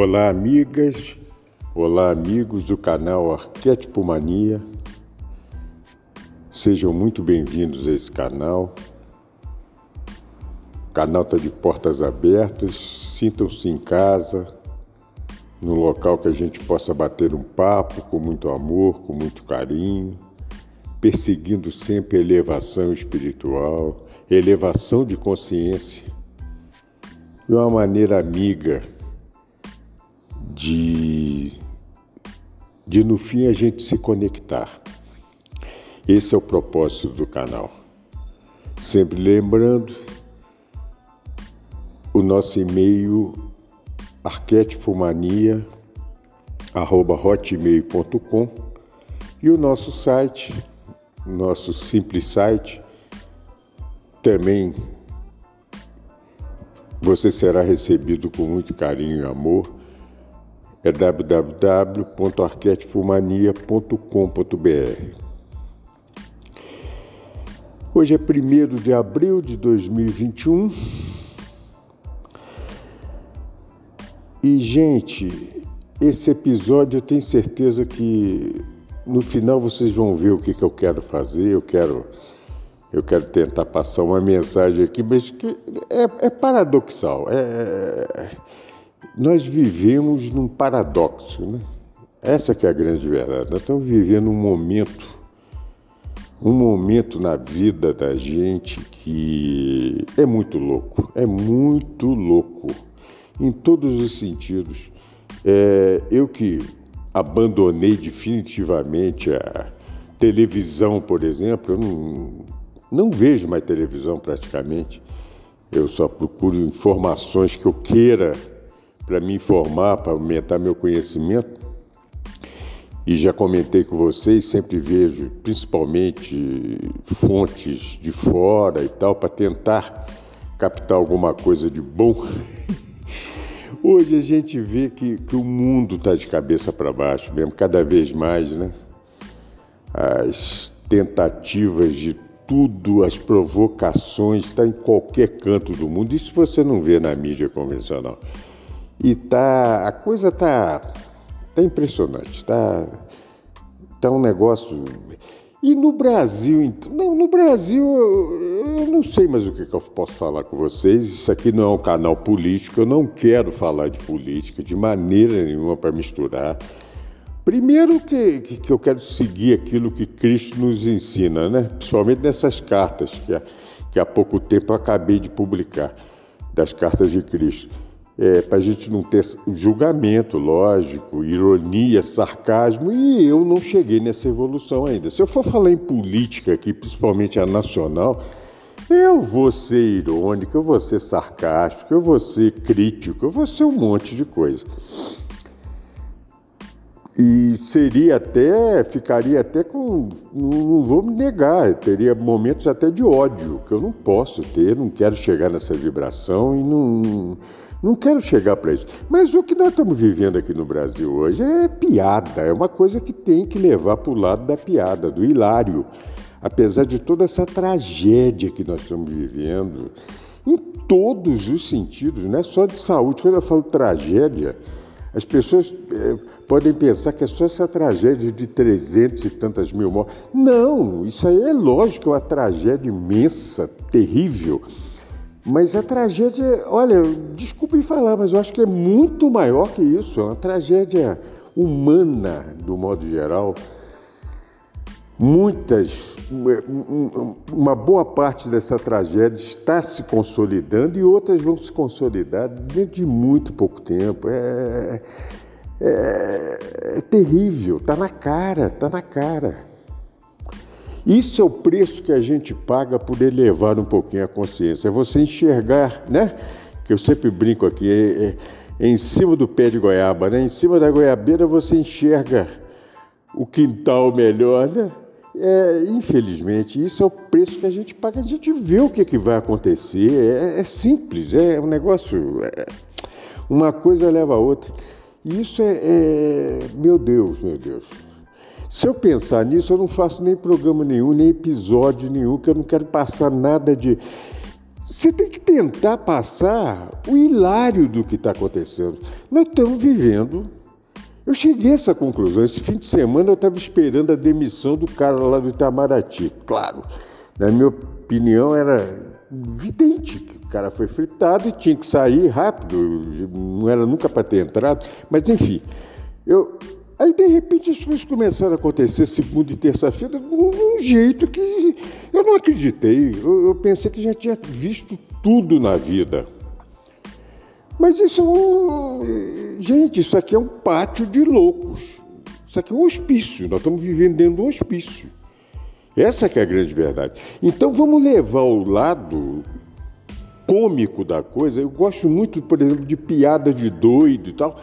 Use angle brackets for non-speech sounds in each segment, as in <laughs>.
Olá, amigas. Olá, amigos do canal Arquétipo Mania. Sejam muito bem-vindos a esse canal. O canal está de portas abertas. Sintam-se em casa, num local que a gente possa bater um papo com muito amor, com muito carinho, perseguindo sempre elevação espiritual, elevação de consciência de uma maneira amiga de, de no fim a gente se conectar. Esse é o propósito do canal. Sempre lembrando, o nosso e-mail arquétipomania@hotmail.com e o nosso site, nosso simples site, também você será recebido com muito carinho e amor é www.arquetipomania.com.br. Hoje é 1 de abril de 2021 e, gente, esse episódio eu tenho certeza que no final vocês vão ver o que, que eu quero fazer. Eu quero, eu quero tentar passar uma mensagem aqui, mas que é, é paradoxal. É, nós vivemos num paradoxo, né? Essa que é a grande verdade. Nós estamos vivendo um momento, um momento na vida da gente que é muito louco, é muito louco, em todos os sentidos. É, eu que abandonei definitivamente a televisão, por exemplo, eu não, não vejo mais televisão praticamente. Eu só procuro informações que eu queira para me informar, para aumentar meu conhecimento. E já comentei com vocês, sempre vejo principalmente fontes de fora e tal, para tentar captar alguma coisa de bom. <laughs> Hoje a gente vê que, que o mundo está de cabeça para baixo mesmo, cada vez mais, né? As tentativas de tudo, as provocações, está em qualquer canto do mundo. Isso você não vê na mídia convencional. E tá, a coisa tá, tá impressionante, tá, tá um negócio. E no Brasil, então, não, no Brasil eu não sei mais o que, que eu posso falar com vocês. Isso aqui não é um canal político, eu não quero falar de política de maneira nenhuma para misturar. Primeiro que, que, que, eu quero seguir aquilo que Cristo nos ensina, né? principalmente nessas cartas que, que há pouco tempo eu acabei de publicar, das cartas de Cristo é, para a gente não ter julgamento, lógico, ironia, sarcasmo, e eu não cheguei nessa evolução ainda. Se eu for falar em política aqui, principalmente a nacional, eu vou ser irônico, eu vou ser sarcástico, eu vou ser crítico, eu vou ser um monte de coisa. E seria até, ficaria até com, não vou me negar, teria momentos até de ódio, que eu não posso ter, não quero chegar nessa vibração e não não quero chegar para isso. Mas o que nós estamos vivendo aqui no Brasil hoje é piada, é uma coisa que tem que levar para o lado da piada, do hilário. Apesar de toda essa tragédia que nós estamos vivendo, em todos os sentidos, não é só de saúde. Quando eu falo tragédia, as pessoas é, podem pensar que é só essa tragédia de 300 e tantas mil mortes. Não, isso aí é lógico, é uma tragédia imensa, terrível. Mas a tragédia, olha, desculpem falar, mas eu acho que é muito maior que isso. É uma tragédia humana, do modo geral. Muitas, uma boa parte dessa tragédia está se consolidando e outras vão se consolidar dentro de muito pouco tempo. É, é, é terrível, está na cara, está na cara. Isso é o preço que a gente paga por elevar um pouquinho a consciência. É você enxergar, né? que eu sempre brinco aqui, é, é, é em cima do pé de goiaba, né? Em cima da goiabeira você enxerga o quintal melhor, né? É, infelizmente, isso é o preço que a gente paga. A gente vê o que, que vai acontecer. É, é simples, é um negócio. É, uma coisa leva a outra. E isso é, é, Meu Deus, meu Deus. Se eu pensar nisso, eu não faço nem programa nenhum, nem episódio nenhum, que eu não quero passar nada de. Você tem que tentar passar o hilário do que está acontecendo. Nós estamos vivendo eu cheguei a essa conclusão. Esse fim de semana eu estava esperando a demissão do cara lá do Itamaraty. Claro, na minha opinião era evidente que o cara foi fritado e tinha que sair rápido. Não era nunca para ter entrado. Mas enfim, eu, Aí, de repente, as coisas começaram a acontecer segunda e terça-feira de um jeito que eu não acreditei. Eu, eu, pensei que já tinha visto tudo na vida. Mas isso é um. Gente, isso aqui é um pátio de loucos. Isso aqui é um hospício. Nós estamos vivendo dentro de um hospício. Essa que é a grande verdade. Então vamos levar o lado cômico da coisa. Eu gosto muito, por exemplo, de piada de doido e tal.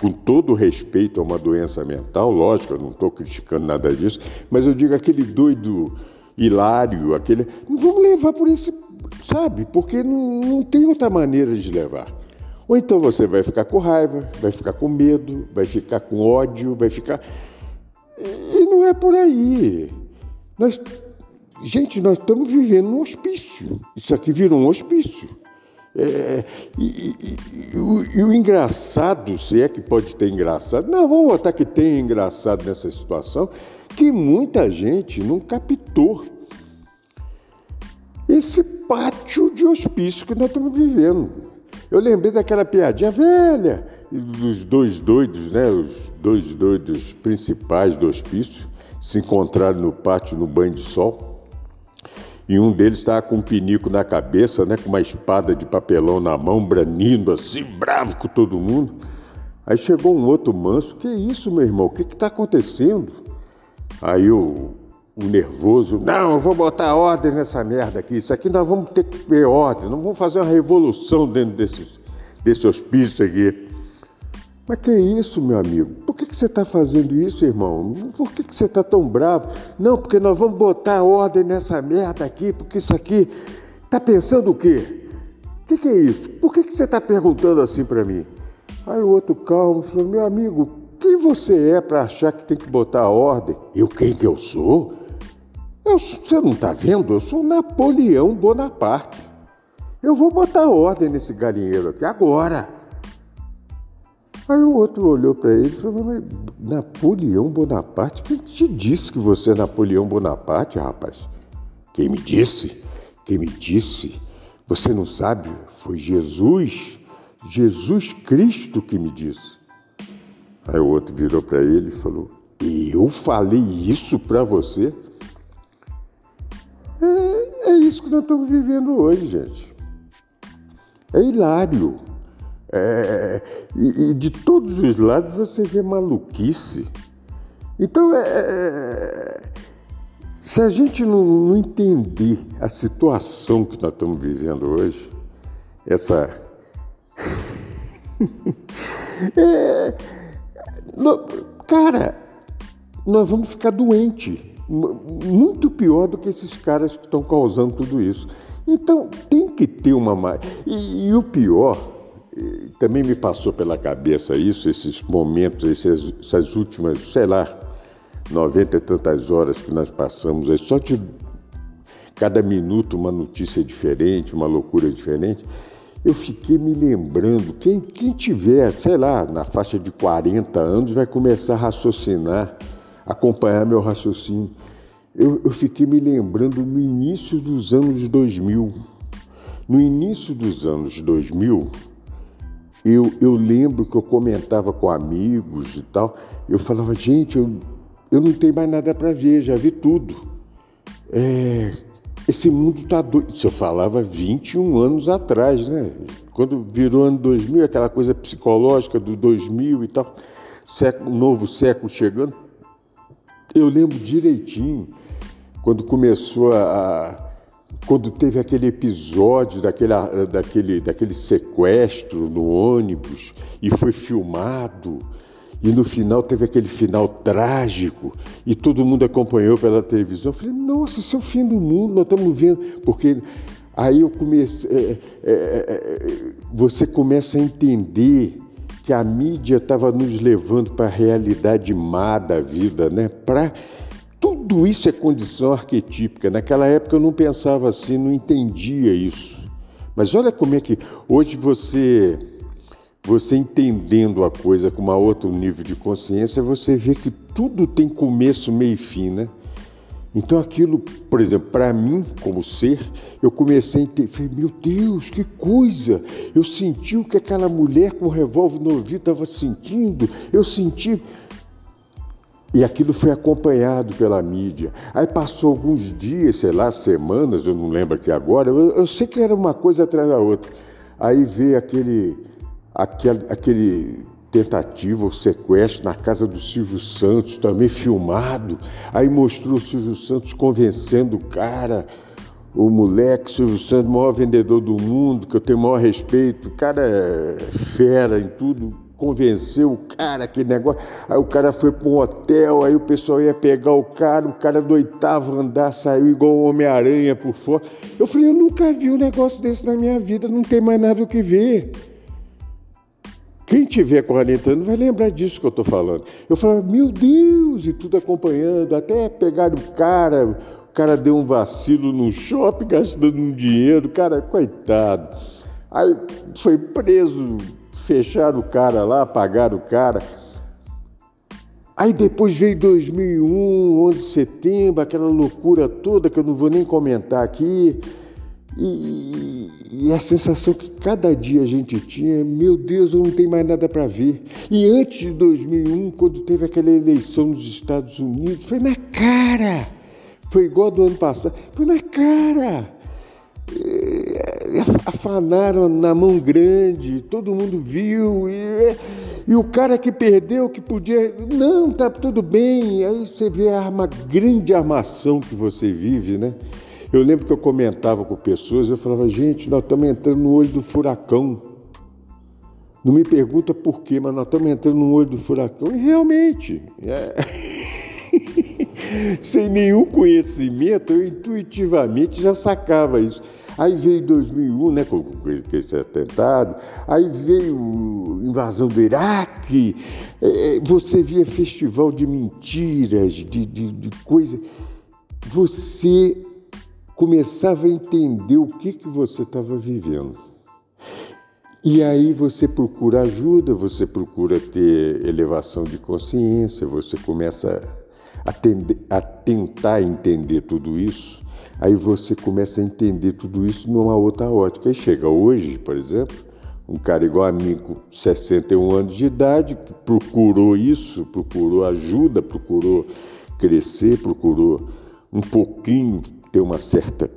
Com todo respeito a uma doença mental, lógico, eu não estou criticando nada disso, mas eu digo aquele doido hilário, aquele. Vamos levar por esse. Sabe? Porque não, não tem outra maneira de levar. Ou então você vai ficar com raiva, vai ficar com medo, vai ficar com ódio, vai ficar. E não é por aí. Nós... Gente, nós estamos vivendo num hospício. Isso aqui virou um hospício. É, e, e, e, o, e, o, engraçado, se é que pode ter engraçado, não, vamos botar que tem engraçado nessa situação, que muita gente não captou esse pátio de hospício que nós estamos vivendo. Eu lembrei daquela piadinha velha dos dois doidos, né? Os dois doidos principais do hospício se encontraram no pátio no banho de sol. E um deles estava com um pinico na cabeça, né, com uma espada de papelão na mão, branindo assim, bravo com todo mundo. Aí chegou um outro manso, que isso, meu irmão? O que está acontecendo? Aí o o nervoso. Não, eu vou botar ordem nessa merda aqui. Isso aqui nós vamos ter que ter ordem. Não vamos fazer uma revolução dentro desse, desse hospício aqui. Mas que isso, meu amigo? Por que, que você está fazendo isso, irmão? Por que, que você está tão bravo? Não, porque nós vamos botar ordem nessa merda aqui, porque isso aqui. Está pensando o quê? O que, que, é isso? Por que, que você está perguntando assim para mim? Aí o outro calmo falou: Meu amigo, quem você é para achar que tem que botar ordem? Eu quem que eu sou? Eu, você não está vendo? Eu sou Napoleão Bonaparte. Eu vou botar ordem nesse galinheiro aqui agora. Aí o outro olhou para ele e falou: Mas Napoleão Bonaparte? Quem te disse que você é Napoleão Bonaparte, rapaz? Quem me disse? Quem me disse? Você não sabe? Foi Jesus, Jesus Cristo que me disse. Aí o outro virou para ele e falou: Eu falei isso para você? É, é isso que nós estamos vivendo hoje, gente. É hilário. É, e, e, de todos os lados você vê maluquice. Então, é, é, se a gente não, não, entender a situação que nós estamos vivendo hoje, essa. <laughs> é, no, cara, nós vamos ficar doentes muito pior do que esses caras que estão causando tudo isso. Então tem que ter uma. E, e o pior, também me passou pela cabeça isso, esses momentos, esses, essas últimas, sei lá, 90 e tantas horas que nós passamos aí, só de cada minuto uma notícia diferente, uma loucura diferente. Eu fiquei me lembrando, quem, quem tiver, sei lá, na faixa de 40 anos, vai começar a raciocinar acompanhar meu raciocínio. Eu, eu fiquei me lembrando no início dos anos 2000. No início dos anos 2000, eu, eu lembro que eu comentava com amigos e tal, eu falava, gente, eu, eu não tenho mais nada para ver, já vi tudo. É, esse mundo está doido. Isso eu falava 21 anos atrás, né? Quando virou ano 2000, aquela coisa psicológica do 2000 e tal, século, novo século chegando, eu lembro direitinho quando começou a, quando teve aquele episódio daquele, daquele, daquele sequestro no ônibus e foi filmado, e no final teve aquele final trágico e todo mundo acompanhou pela televisão. Eu falei, nossa, isso é o fim do mundo, nós estamos vendo. Porque aí eu comecei. É, é, é, você começa a entender que a mídia estava nos levando para a realidade má da vida, né? Para tudo isso é condição arquetípica. Naquela época eu não pensava assim, não entendia isso. Mas olha como é que hoje você você entendendo a coisa com um outro nível de consciência, você vê que tudo tem começo, meio e fim, né? Então aquilo, por exemplo, para mim, como ser, eu comecei a entender, falei, meu Deus, que coisa! Eu senti o que aquela mulher com o revólver no ouvido estava sentindo, eu senti... E aquilo foi acompanhado pela mídia. Aí passou alguns dias, sei lá, semanas, eu não lembro aqui agora, eu, eu sei que era uma coisa atrás da outra. Aí veio aquele aquele, aquele tentativa, o sequestro na casa do Silvio Santos, também filmado. Aí mostrou o Silvio Santos convencendo o cara, o moleque, Silvio Santos, maior vendedor do mundo, que eu tenho o maior respeito, o cara é fera em tudo, convenceu o cara, aquele negócio. Aí o cara foi para um hotel, aí o pessoal ia pegar o cara, o cara do oitavo andar saiu igual o Homem-Aranha por fora. Eu falei, eu nunca vi um negócio desse na minha vida, não tem mais nada o que ver. Quem tiver 40 anos vai lembrar disso que eu estou falando. Eu falava, meu Deus, e tudo acompanhando, até pegar o cara, o cara deu um vacilo no shopping <laughs> gastando um dinheiro, cara, coitado. Aí foi preso, fecharam o cara lá, pagaram o cara. Aí depois veio 2001, 11 de setembro, aquela loucura toda que eu não vou nem comentar aqui. E, e a sensação que cada dia a gente tinha, meu Deus, eu não tenho mais nada para ver. E antes de 2001, quando teve aquela eleição nos Estados Unidos, foi na cara. Foi igual do ano passado, foi na cara. Afanaram na mão grande, todo mundo viu. E, e o cara que perdeu, que podia. Não, tá tudo bem. Aí você vê a arma, grande armação que você vive, né? Eu lembro que eu comentava com pessoas, eu falava, gente, nós estamos entrando no olho do furacão. Não me pergunta por quê, mas nós estamos entrando no olho do furacão. E realmente, é... <laughs> sem nenhum conhecimento, eu intuitivamente já sacava isso. Aí veio 2001, né, com, com esse atentado, aí veio invasão do Iraque, é, é, você via festival de mentiras, de, de, de coisa. Você começava a entender o que, que você estava vivendo. E aí você procura ajuda, você procura ter elevação de consciência, você começa a, tentar entender tudo isso. Aí você começa a entender tudo isso numa outra ótica. E chega hoje, por exemplo, um cara igual a mim, com 61 anos de idade, que procurou isso, procurou ajuda, procurou crescer, procurou um pouquinho ter uma certa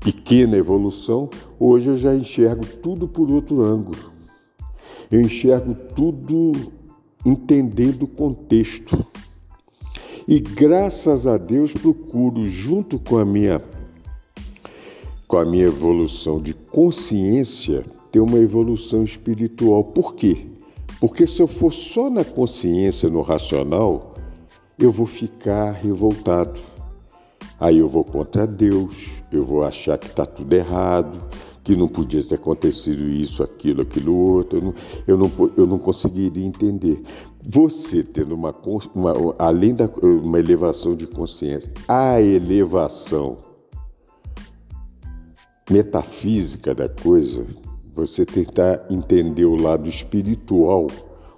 pequena evolução, hoje eu já enxergo tudo por outro ângulo. Eu enxergo tudo entendendo o contexto. E graças a Deus procuro, junto com a minha com a minha evolução de consciência, ter uma evolução espiritual. Por quê? Porque se eu for só na consciência, no racional, eu vou ficar revoltado Aí eu vou contra Deus, eu vou achar que está tudo errado, que não podia ter acontecido isso, aquilo, aquilo outro. Eu não, eu não, eu não conseguiria entender. Você tendo uma, uma além da uma elevação de consciência, a elevação metafísica da coisa, você tentar entender o lado espiritual,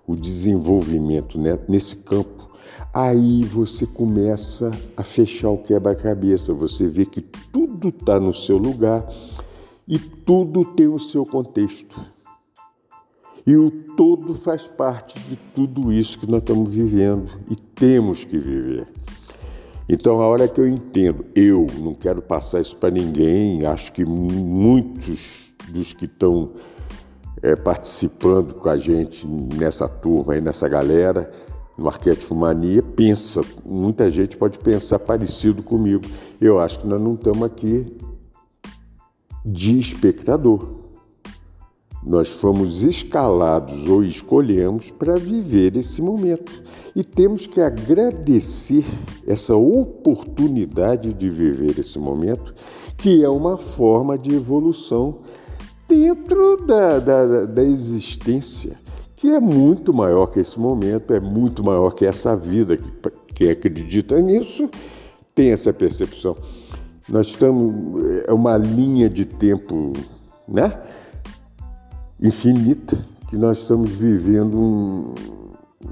o desenvolvimento né, nesse campo Aí você começa a fechar o quebra-cabeça, você vê que tudo está no seu lugar e tudo tem o seu contexto. E o todo faz parte de tudo isso que nós estamos vivendo e temos que viver. Então, a hora que eu entendo, eu não quero passar isso para ninguém, acho que muitos dos que estão é, participando com a gente nessa turma e nessa galera no arquétipo mania pensa, muita gente pode pensar parecido comigo. Eu acho que nós não estamos aqui de espectador. Nós fomos escalados ou escolhemos para viver esse momento. E temos que agradecer essa oportunidade de viver esse momento, que é uma forma de evolução dentro da, da, da existência que é muito maior que esse momento, é muito maior que essa vida. Que, quem acredita nisso tem essa percepção. Nós estamos. É uma linha de tempo né? infinita que nós estamos vivendo um,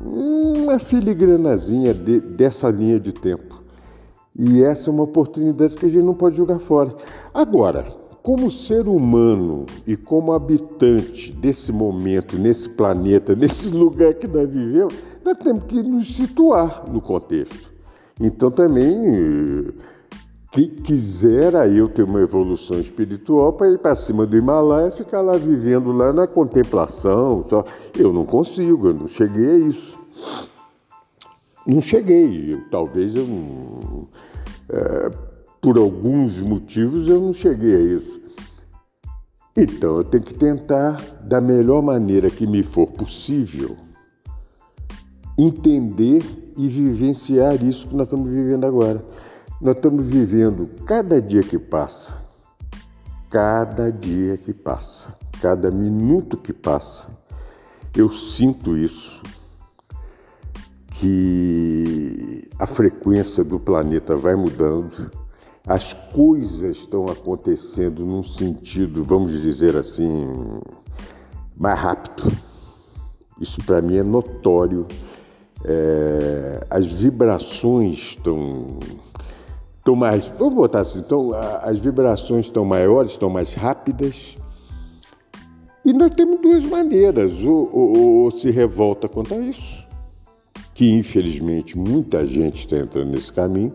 uma filigranazinha de, dessa linha de tempo. E essa é uma oportunidade que a gente não pode jogar fora. Agora, como ser humano e como habitante desse momento, nesse planeta, <laughs> nesse lugar que nós vivemos, nós temos que nos situar no contexto. Então também que quisera eu ter uma evolução espiritual para ir para cima do Himalaia e ficar lá vivendo lá na contemplação, só eu não consigo, eu não cheguei a isso. Não cheguei, talvez eu não, é, por alguns motivos eu não cheguei a isso. Então eu tenho que tentar, da melhor maneira que me for possível, entender e vivenciar isso que nós estamos vivendo agora. Nós estamos vivendo cada dia que passa, cada dia que passa, cada minuto que passa, eu sinto isso, que a frequência do planeta vai mudando as coisas estão acontecendo num sentido, vamos dizer assim, mais rápido. Isso para mim é notório. É, as vibrações estão, estão mais, vamos botar assim, então, as vibrações estão maiores, estão mais rápidas. E nós temos duas maneiras, ou, ou, ou se revolta contra isso, que infelizmente muita gente está entrando nesse caminho,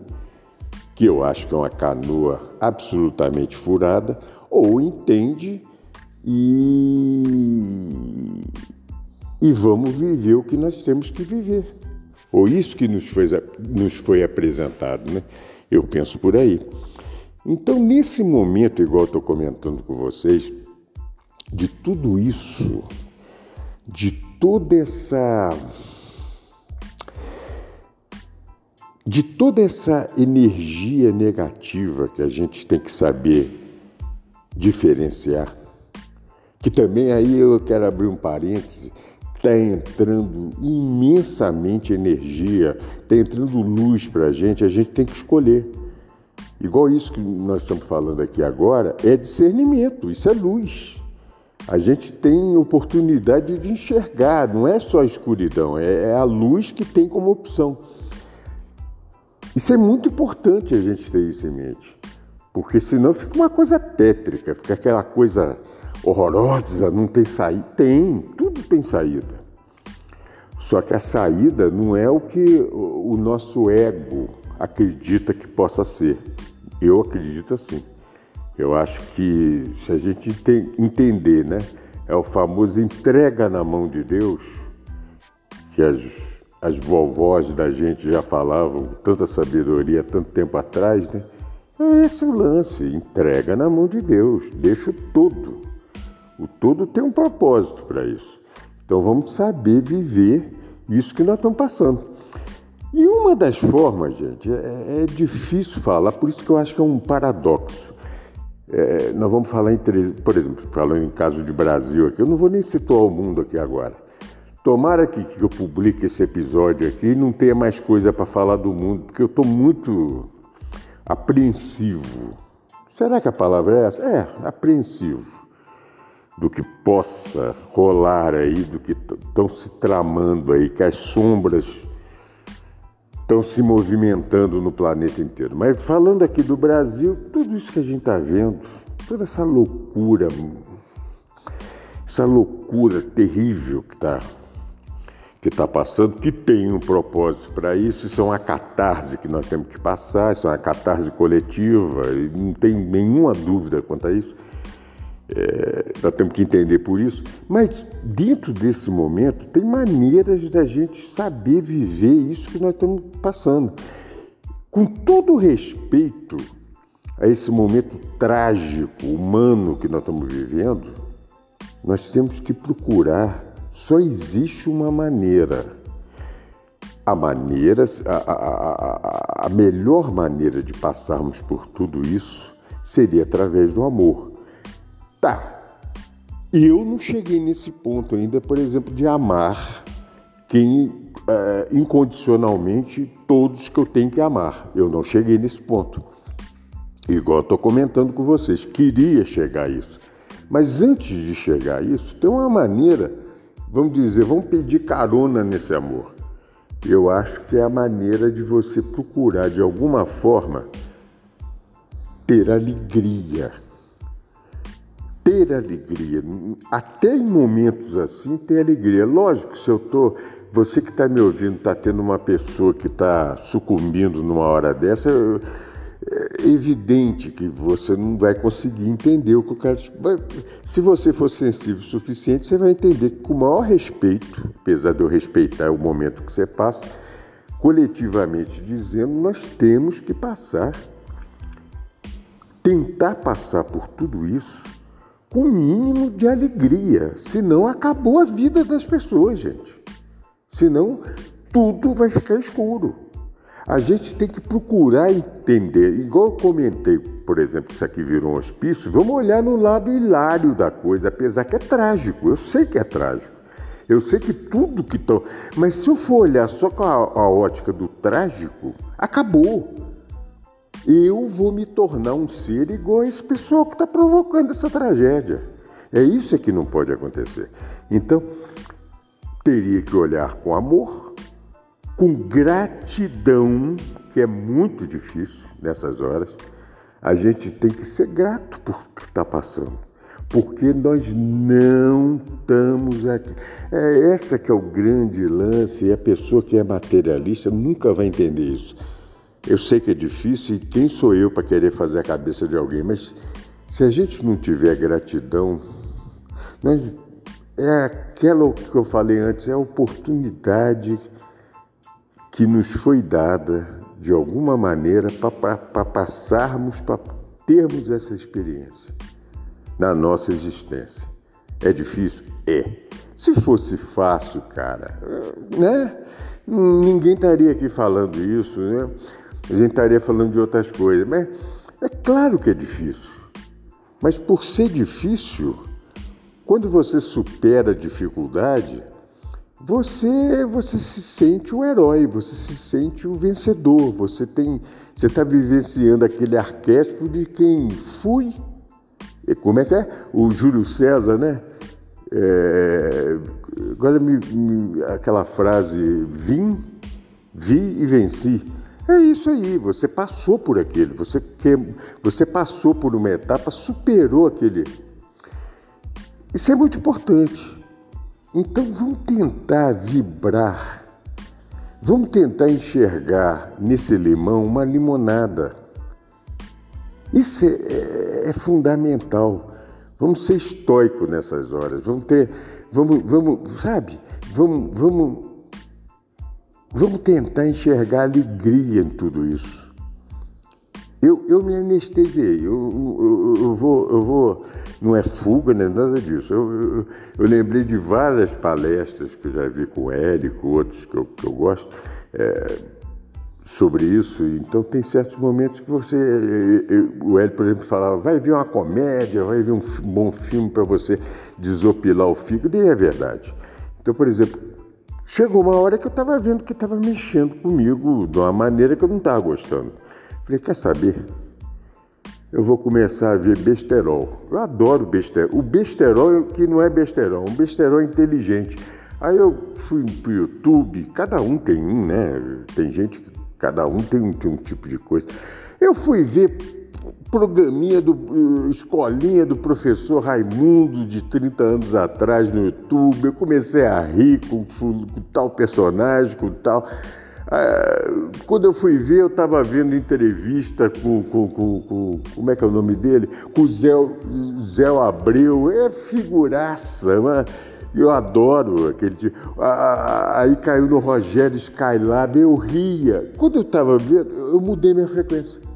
que eu acho que é uma canoa absolutamente furada, ou entende e, e vamos viver o que nós temos que viver. Ou isso que nos foi, nos foi apresentado, né? Eu penso por aí. Então, nesse momento, igual estou comentando com vocês, de tudo isso, de toda essa de toda essa energia negativa que a gente tem que saber diferenciar, que também aí eu quero abrir um parêntese, está entrando imensamente energia, está entrando luz para a gente, a gente tem que escolher. Igual isso que nós estamos falando aqui agora, é discernimento, isso é luz. A gente tem oportunidade de enxergar, não é só a escuridão, é, é a luz que tem como opção. Isso é muito importante a gente ter isso em mente, porque senão fica uma coisa tétrica, fica aquela coisa horrorosa, não tem saída. Tem, tudo tem saída. Só que a saída não é o que o nosso ego acredita que possa ser. Eu acredito assim. Eu acho que se a gente entender, né, é o famoso entrega na mão de Deus, que as as vovós da gente já falavam tanta sabedoria tanto tempo atrás, né? É esse o lance, entrega na mão de Deus, deixa o todo. O todo tem um propósito para isso. Então vamos saber viver isso que nós estamos passando. E uma das formas, gente, é, é difícil falar, por isso que eu acho que é um paradoxo. É, nós vamos falar em por exemplo, falando em caso de Brasil aqui, eu não vou nem situar o mundo aqui agora. Tomara que, que eu publique esse episódio aqui e não tenha mais coisa para falar do mundo, porque eu estou muito apreensivo. Será que a palavra é essa? É, apreensivo. Do que possa rolar aí, do que estão se tramando aí, que as sombras estão se movimentando no planeta inteiro. Mas falando aqui do Brasil, tudo isso que a gente está vendo, toda essa loucura, essa loucura terrível que está que está passando, que tem um propósito para isso, isso é uma catarse que nós temos que passar, isso é uma catarse coletiva, não tem nenhuma dúvida quanto a isso. É, nós temos que entender por isso, mas dentro desse momento tem maneiras da gente saber viver isso que nós estamos passando. Com todo respeito a esse momento trágico, humano que nós estamos vivendo, nós temos que procurar. Só existe uma maneira. A maneira, a, a, a, a melhor maneira de passarmos por tudo isso seria através do amor. Tá, eu não cheguei nesse ponto ainda, por exemplo, de amar quem é, incondicionalmente todos que eu tenho que amar. Eu não cheguei nesse ponto. Igual estou comentando com vocês, queria chegar a isso. Mas antes de chegar a isso, tem uma maneira, vamos dizer, vamos pedir carona nesse amor. Eu acho que é a maneira de você procurar, de alguma forma, ter alegria. Ter alegria. Até em momentos assim, ter alegria. Lógico, se eu estou. Você que está me ouvindo, está tendo uma pessoa que está sucumbindo numa hora dessa. Eu, é evidente que você não vai conseguir entender o que eu quero. Se você for sensível o suficiente, você vai entender que, com o maior respeito, apesar de eu respeitar o momento que você passa, coletivamente dizendo, nós temos que passar, tentar passar por tudo isso com o mínimo de alegria. Senão, acabou a vida das pessoas, gente. Senão, tudo vai ficar escuro. A gente tem que procurar entender, igual eu comentei, por exemplo, que isso aqui virou um hospício, vamos olhar no lado hilário da coisa, apesar que é trágico, eu sei que é trágico. Eu sei que tudo que estão. Mas se eu for olhar só com a, a ótica do trágico, acabou. Eu vou me tornar um ser igual a esse pessoal que está provocando essa tragédia. É isso que não pode acontecer. Então, teria que olhar com amor, com gratidão, que é muito difícil nessas horas. A gente tem que ser grato por o que está passando, porque nós não estamos aqui. É essa que é o grande lance, e a pessoa que é materialista nunca vai entender isso. Eu sei que é difícil e quem sou eu para querer fazer a cabeça de alguém, mas se a gente não tiver gratidão, nós, é aquela que eu falei antes, é a oportunidade que nos foi dada de alguma maneira para passarmos, para termos essa experiência na nossa existência. É difícil? É. Se fosse fácil, cara, né? Ninguém estaria aqui falando isso, né? A gente estaria falando de outras coisas. Mas é claro que é difícil. Mas por ser difícil, quando você supera a dificuldade, você você se sente o herói, você se sente o vencedor, você tem você está vivenciando aquele arquétipo de quem fui. Como é que é? O Júlio César, né? É, agora me, me, aquela frase vim, vi e venci. É isso aí, você passou por aquele, você, que, você passou por uma etapa, superou aquele. Isso é muito importante. Então vamos tentar vibrar, vamos tentar enxergar nesse limão uma limonada. Isso é, é, é fundamental. Vamos ser estoicos nessas horas. Vamos ter, vamos, vamos, sabe? Vamos, vamos, vamos tentar enxergar alegria em tudo isso. Eu, eu me anestesiei. Eu, eu, eu, vou, eu vou não é fuga, nem nada disso. Eu, eu, lembrei de várias palestras que eu já vi com o Érico, outros que eu, que eu gosto, é, sobre isso. Então, tem certos momentos que você. o Hélio, por exemplo, falava: vai ver uma comédia, vai ver um bom filme para você desopilar o fígado, e é verdade. Então, por exemplo, chegou uma hora que eu estava vendo que estava mexendo comigo de uma maneira que eu não estava gostando. Falei: quer saber? eu vou começar a ver besterol. Eu adoro besterol. O besterol que não é besterol, um besterol inteligente. Aí eu fui pro YouTube, cada um tem um, né? Tem gente que cada um tem um, tem um tipo de coisa. Eu fui ver programinha do escolinha do professor Raimundo de 30 anos atrás no YouTube. Eu comecei a rir com, com tal personagem, com tal. Ah, quando eu fui ver, eu estava vendo entrevista com, com, com, com, Como é que é o nome dele? Com o Zé, Zé Abreu. É figuraça, mas eu adoro aquele tipo. Aí caiu no Rogério Skylab, eu ria. Quando eu estava vendo, eu mudei minha frequência.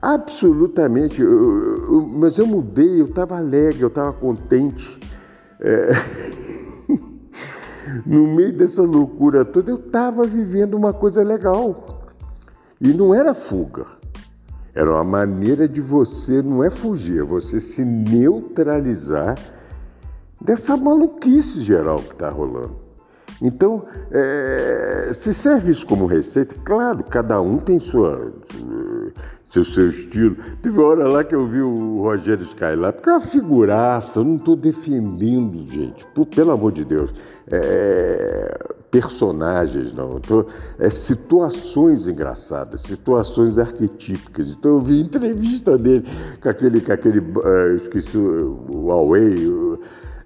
Absolutamente. Eu, eu, mas eu mudei, eu estava alegre, eu estava contente. É... <laughs> no meio dessa loucura toda, eu estava vivendo uma coisa legal. E não era fuga. Era uma maneira de você, não é fugir, é você se neutralizar dessa maluquice geral que está rolando. Então, é, se serve isso como receita, claro, cada um tem sua, seu, seu estilo. Teve uma hora lá que eu vi o Rogério Skylab, porque é uma figuraça, eu não estou defendendo, gente, por, pelo amor de Deus, é, personagens, não, tô, é situações engraçadas, situações arquetípicas. Então eu vi entrevista dele com aquele, com aquele uh, esqueci o Huawei. O,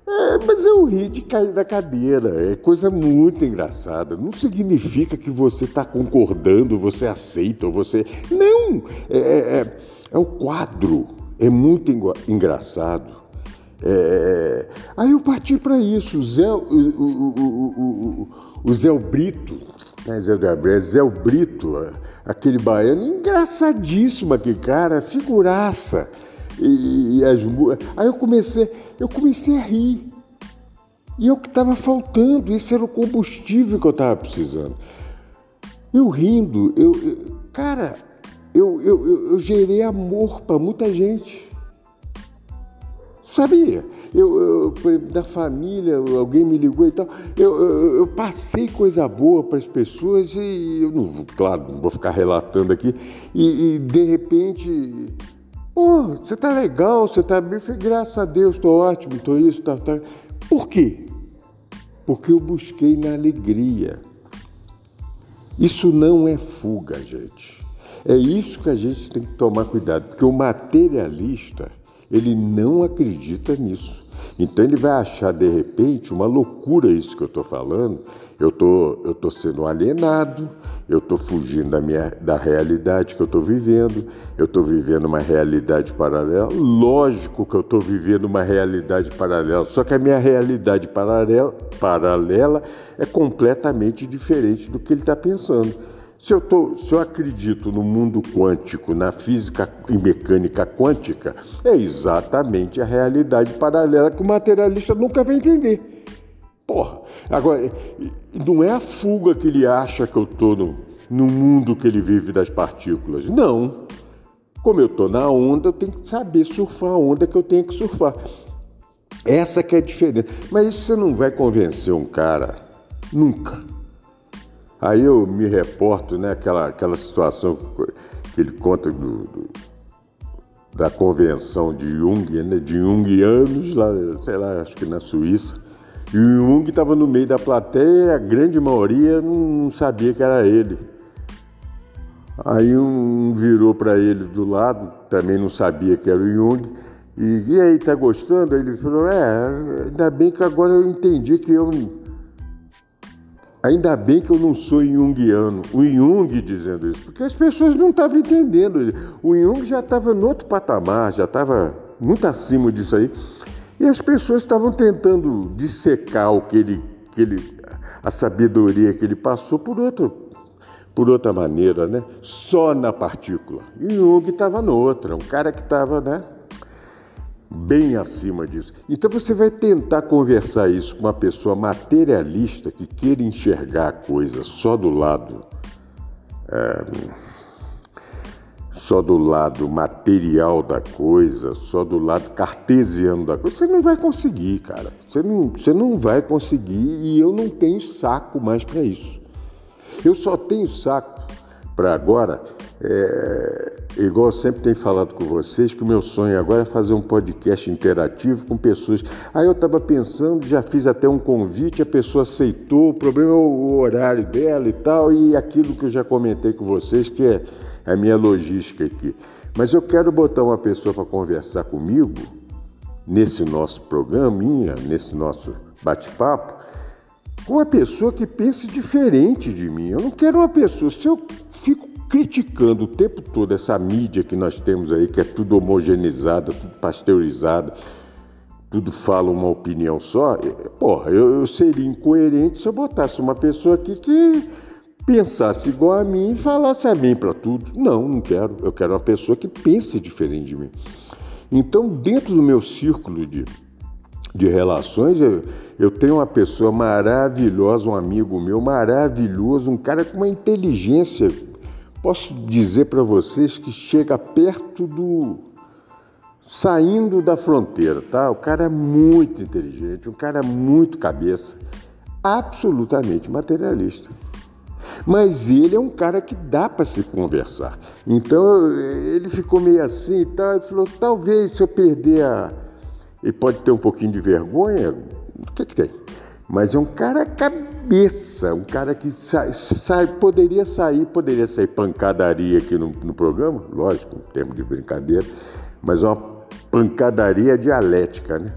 é, mas eu ri de cair da cadeira. É coisa muito engraçada. Não significa que você está concordando, você aceita, ou você. Não! É, é, é, é o quadro. É muito engraçado. É, aí eu parti para isso. O Zé, o, o, o, o, Zé Brito, né, Zé, Gabriel, Zé Brito, aquele baiano, engraçadíssimo aquele cara, figuraça. E, e as, aí eu comecei, eu comecei a rir. E é o que estava faltando, esse era o combustível que eu estava precisando. Eu rindo, eu, eu cara, eu, eu, eu, eu gerei amor para muita gente. Sabia? Eu, eu, da família, alguém me ligou e tal. Eu, eu, eu passei coisa boa para as pessoas e eu não, claro, não vou ficar relatando aqui. E, e de repente Oh, você tá legal, você tá bem. Graças a Deus, estou ótimo, estou isso, tá, tá. Por quê? Porque eu busquei na alegria. Isso não é fuga, gente. É isso que a gente tem que tomar cuidado, porque o materialista, ele não acredita nisso. Então ele vai achar de repente uma loucura isso que eu estou falando. Eu tô, eu tô sendo alienado, eu estou fugindo da minha da realidade que eu estou vivendo. Eu estou vivendo uma realidade paralela. Lógico que eu estou vivendo uma realidade paralela. Só que a minha realidade paralela, paralela é completamente diferente do que ele está pensando. Se eu, tô, se eu acredito no mundo quântico, na física e mecânica quântica, é exatamente a realidade paralela que o materialista nunca vai entender. Porra, agora, não é a fuga que ele acha que eu estou no, no mundo que ele vive das partículas. Não. Como eu estou na onda, eu tenho que saber surfar a onda que eu tenho que surfar. Essa que é a diferença. Mas isso você não vai convencer um cara nunca. Aí eu me reporto, né, aquela, aquela situação que ele conta do, do, da convenção de Jung, né, de Jungianos, lá, sei lá, acho que na Suíça. Jung estava no meio da plateia, a grande maioria não, sabia que era ele. Aí um virou para ele do lado, também não sabia que era o Jung, e, e aí, tá gostando? Ele falou, é, ainda bem que agora eu entendi que eu Ainda bem que eu não sou junguiano, o Jung dizendo isso, porque as pessoas não estavam entendendo. O Jung já estava no outro patamar, já estava muito acima disso aí. E as pessoas estavam tentando dissecar o que ele, que ele, a sabedoria que ele passou por outro, por outra maneira, né? Só na partícula. E Jung estava noutra, um cara que estava, né? bem acima disso. Então você vai tentar conversar isso com uma pessoa materialista que queira enxergar a coisa só do lado. É, só do lado material da coisa, só do lado cartesiano da coisa, você não vai conseguir, cara. Você não, você não vai conseguir e eu não tenho saco mais para isso. Eu só tenho saco para agora é, igual eu sempre tenho falado com vocês, que o meu sonho agora é fazer um podcast interativo com pessoas. Aí eu estava pensando, já fiz até um convite, a pessoa aceitou, o problema é o horário dela e tal, e aquilo que eu já comentei com vocês, que é a minha logística aqui. Mas eu quero botar uma pessoa para conversar comigo nesse nosso programinha, nesse nosso bate-papo, com uma pessoa que pense diferente de mim. Eu não quero uma pessoa. Se eu fico criticando o tempo todo essa mídia que nós temos aí, que é tudo homogeneizada, tudo pasteurizado, tudo fala uma opinião só, porra, eu, eu seria incoerente se eu botasse uma pessoa aqui que pensasse igual a mim e falasse amém para tudo. Não, não quero. Eu quero uma pessoa que pense diferente de mim. Então, dentro do meu círculo de, de relações, eu, eu tenho uma pessoa maravilhosa, um amigo meu maravilhoso, um cara com uma inteligência, posso dizer para vocês que chega perto do. saindo da fronteira, tá? O cara é muito inteligente, um cara muito cabeça, absolutamente materialista. Mas ele é um cara que dá para se conversar. Então ele ficou meio assim e tal. Ele falou: talvez se eu perder a. Ele pode ter um pouquinho de vergonha, o que, que tem? Mas é um cara cabeça, um cara que sai, sai, poderia sair, poderia sair pancadaria aqui no, no programa, lógico, em termos de brincadeira, mas é uma pancadaria dialética, né?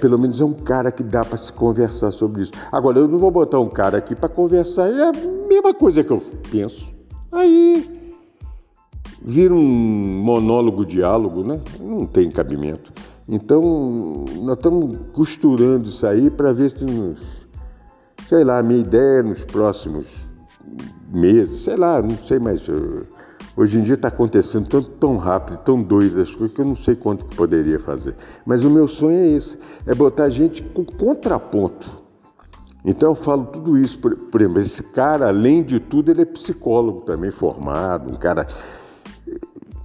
Pelo menos é um cara que dá para se conversar sobre isso. Agora, eu não vou botar um cara aqui para conversar, é a mesma coisa que eu penso. Aí vira um monólogo, diálogo, né? Não tem cabimento. Então, nós estamos costurando isso aí para ver se nos, sei lá, a minha ideia nos próximos meses, sei lá, não sei mais. Hoje em dia está acontecendo tão, tão rápido, tão doido as coisas que eu não sei quanto que poderia fazer. Mas o meu sonho é esse, é botar gente com contraponto. Então eu falo tudo isso, por, por exemplo, esse cara, além de tudo, ele é psicólogo também formado, um cara.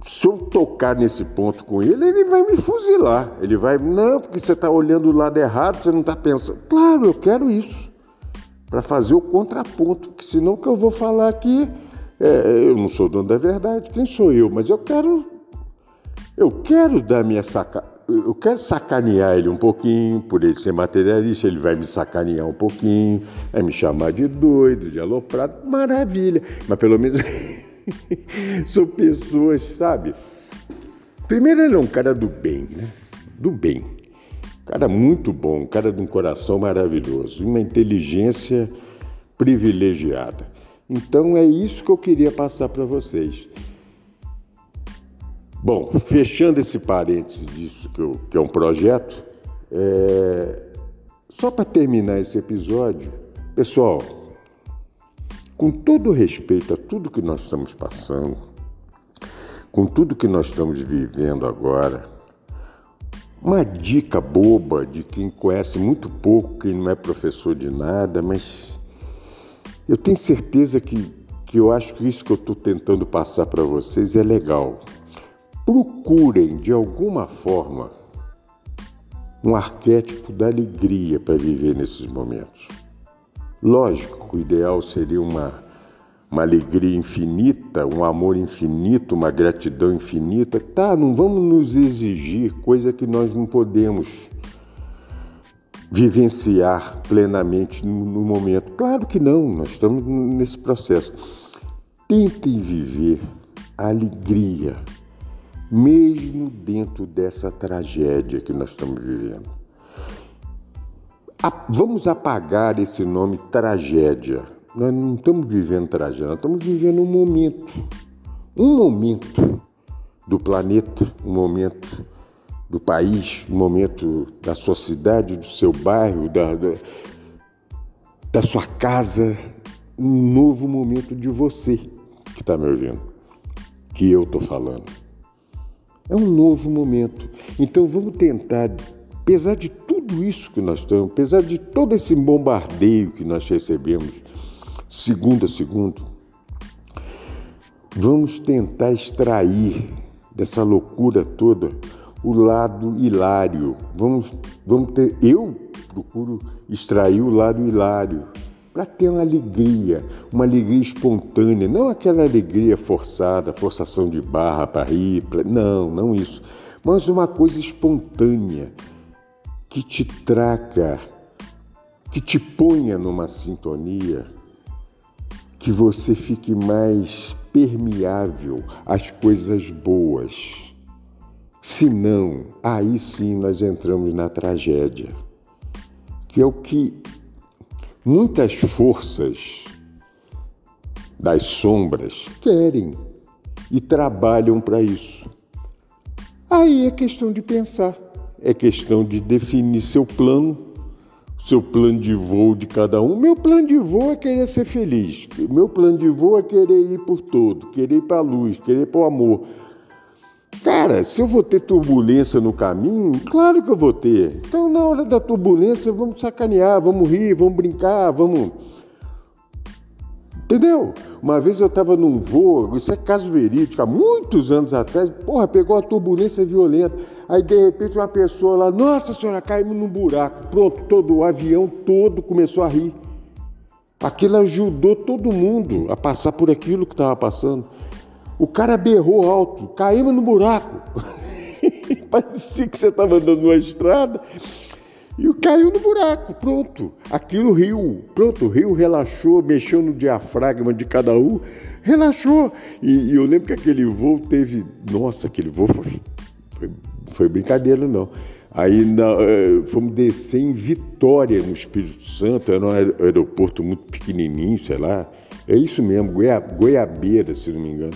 Se eu tocar nesse ponto com ele, ele vai me fuzilar. Ele vai, não, porque você está olhando o lado errado, você não está pensando. Claro, eu quero isso, para fazer o contraponto, porque senão o que eu vou falar aqui é, eu não sou dono da verdade, quem sou eu? Mas eu quero, eu quero dar minha saca, eu quero sacanear ele um pouquinho, por ele ser materialista, ele vai me sacanear um pouquinho, vai me chamar de doido, de aloprado, maravilha. Mas pelo menos <laughs> são pessoas, sabe? Primeiro ele é um cara do bem, né? Do bem. cara muito bom, um cara de um coração maravilhoso, uma inteligência privilegiada. Então é isso que eu queria passar para vocês. Bom, fechando esse parênteses disso que, eu, que é um projeto, é... só para terminar esse episódio, pessoal, com todo respeito a tudo que nós estamos passando, com tudo que nós estamos vivendo agora, uma dica boba de quem conhece muito pouco, quem não é professor de nada, mas eu tenho certeza que, que eu acho que isso que eu estou tentando passar para vocês é legal. Procurem, de alguma forma, um arquétipo da alegria para viver nesses momentos. Lógico, o ideal seria uma, uma alegria infinita, um amor infinito, uma gratidão infinita. Tá, não vamos nos exigir coisa que nós não podemos vivenciar plenamente no momento. Claro que não, nós estamos nesse processo. Tentem viver a alegria, mesmo dentro dessa tragédia que nós estamos vivendo. Vamos apagar esse nome tragédia. Nós não estamos vivendo tragédia, nós estamos vivendo um momento. Um momento do planeta, um momento do país, um momento da sua cidade, do seu bairro, da, da, da sua casa, um novo momento de você que está me ouvindo, que eu estou falando. É um novo momento. Então vamos tentar, apesar de tudo isso que nós estamos, apesar de todo esse bombardeio que nós recebemos, segundo a segundo, vamos tentar extrair dessa loucura toda o lado hilário. Vamos, vamos ter. Eu procuro extrair o lado hilário para ter uma alegria, uma alegria espontânea, não aquela alegria forçada, forçação de barra para rir, pra... não, não isso, mas uma coisa espontânea que te traga, que te ponha numa sintonia, que você fique mais permeável às coisas boas se não, aí sim nós entramos na tragédia, que é o que Muitas forças das sombras querem e trabalham para isso. Aí é questão de pensar, é questão de definir seu plano, seu plano de voo de cada um. Meu plano de voo é querer ser feliz. Meu plano de voo é querer ir por todo, querer ir para a luz, querer ir para o amor. Cara, se eu vou ter turbulência no caminho, claro que eu vou ter. Então, na hora da turbulência, vamos sacanear, vamos rir, vamos brincar, vamos. Entendeu? Uma vez eu estava num voo, isso é caso verídico, há muitos anos atrás, porra, pegou uma turbulência violenta. Aí de repente uma pessoa lá, nossa senhora, caímos num buraco. Pronto, todo o avião todo começou a rir. Aquilo ajudou todo mundo a passar por aquilo que estava passando. O cara berrou alto, caímos no buraco. <laughs> Parecia que você estava andando numa estrada e caiu no buraco, pronto. Aquilo riu, pronto, o rio relaxou, mexeu no diafragma de cada um, relaxou. E, e eu lembro que aquele voo teve. Nossa, aquele voo foi, foi, foi brincadeira, não. Aí na, eh, fomos descer em Vitória, no Espírito Santo, era um aeroporto muito pequenininho, sei lá. É isso mesmo, Goiabeira, se não me engano.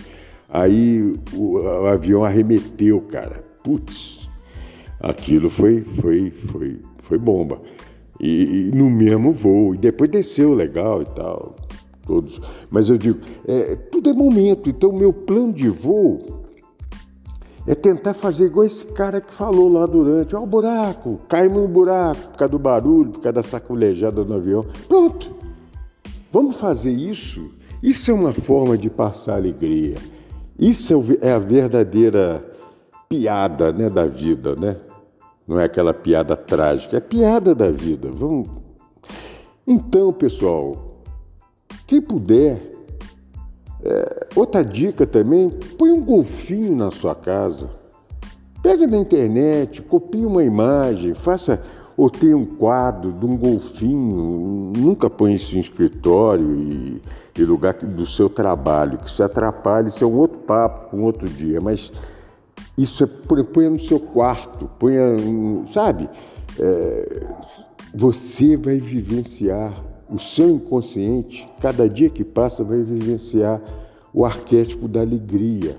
Aí o, o avião arremeteu, cara. Putz, aquilo foi, foi, foi, foi bomba. E, e, no mesmo voo. E depois desceu legal e tal. Todos. Mas eu digo, é, tudo é momento. Então, meu plano de voo é tentar fazer igual esse cara que falou lá durante. Ó, o buraco, caímos no buraco por causa do barulho, por causa da sacolejada no avião. Pronto. Vamos fazer isso. Isso é uma forma de passar alegria. Isso é, é a verdadeira piada né, da vida, né? Não é aquela piada trágica, é piada da vida. Vamos. Então, pessoal, quem puder, é, outra dica também, põe um golfinho na sua casa. Pega na internet, copie uma imagem, faça ou tem um quadro de um golfinho, nunca põe isso em escritório e, e lugar do seu trabalho, que se atrapalhe, isso é um outro papo, um outro dia, mas isso é, ponha no seu quarto, ponha, sabe? É, você vai vivenciar o seu inconsciente, cada dia que passa vai vivenciar o arquétipo da alegria.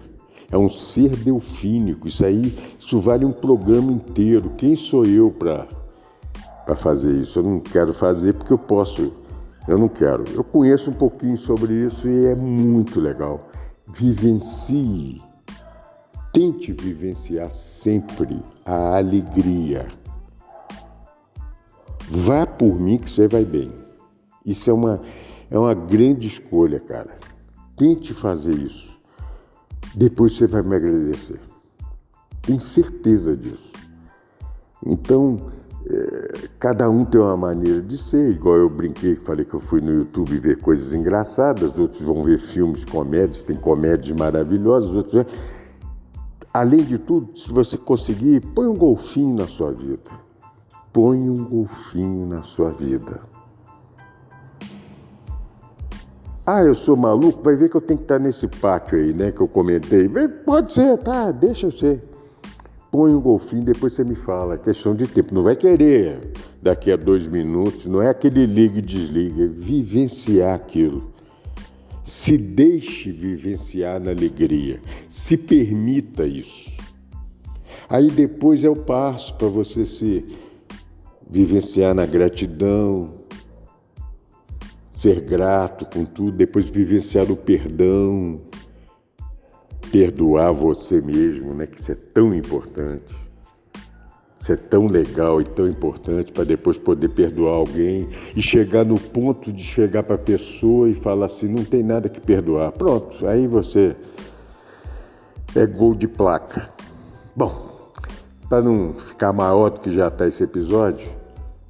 É um ser delfínico, isso aí, isso vale um programa inteiro. Quem sou eu para para fazer isso. Eu não quero fazer porque eu posso, eu não quero. Eu conheço um pouquinho sobre isso e é muito legal. Vivencie, tente vivenciar sempre a alegria. Vá por mim que você vai bem. Isso é uma, é uma grande escolha, cara. Tente fazer isso. Depois você vai me agradecer. Tenho certeza disso. Então, é, cada um tem uma maneira de ser, igual eu brinquei, falei que eu fui no YouTube ver coisas engraçadas, outros vão ver filmes comédias, tem comédias maravilhosas, outros. Além de tudo, se você conseguir, põe um golfinho na sua vida. Põe um golfinho na sua vida. Ah, eu sou maluco, vai ver que eu tenho que estar nesse pátio aí, né, que eu comentei. Pode ser, tá, deixa eu ser põe um golfinho, depois você me fala. É questão de tempo. Não vai querer daqui a dois minutos, não é aquele liga e desliga, é vivenciar aquilo. Se deixe vivenciar na alegria, se permita isso. Aí depois é o passo para você se vivenciar na gratidão, ser grato com tudo, depois vivenciar o perdão, perdoar você mesmo, né? Que isso é tão importante. Isso é tão legal e tão importante para depois poder perdoar alguém e chegar no ponto de chegar para a pessoa e falar assim: não tem nada que perdoar. Pronto, aí você é gol de placa. Bom, para não ficar maior do que já está esse episódio,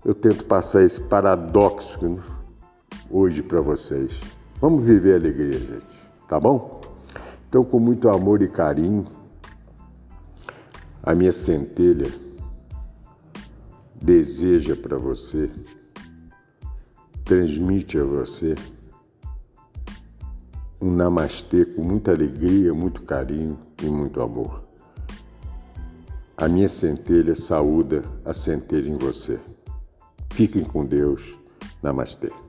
eu tento passar esse paradoxo né, hoje para vocês. Vamos viver a alegria, gente. Tá bom? Então, com muito amor e carinho, a minha centelha deseja para você, transmite a você um namastê com muita alegria, muito carinho e muito amor. A minha centelha saúda a centelha em você. Fiquem com Deus. Namastê.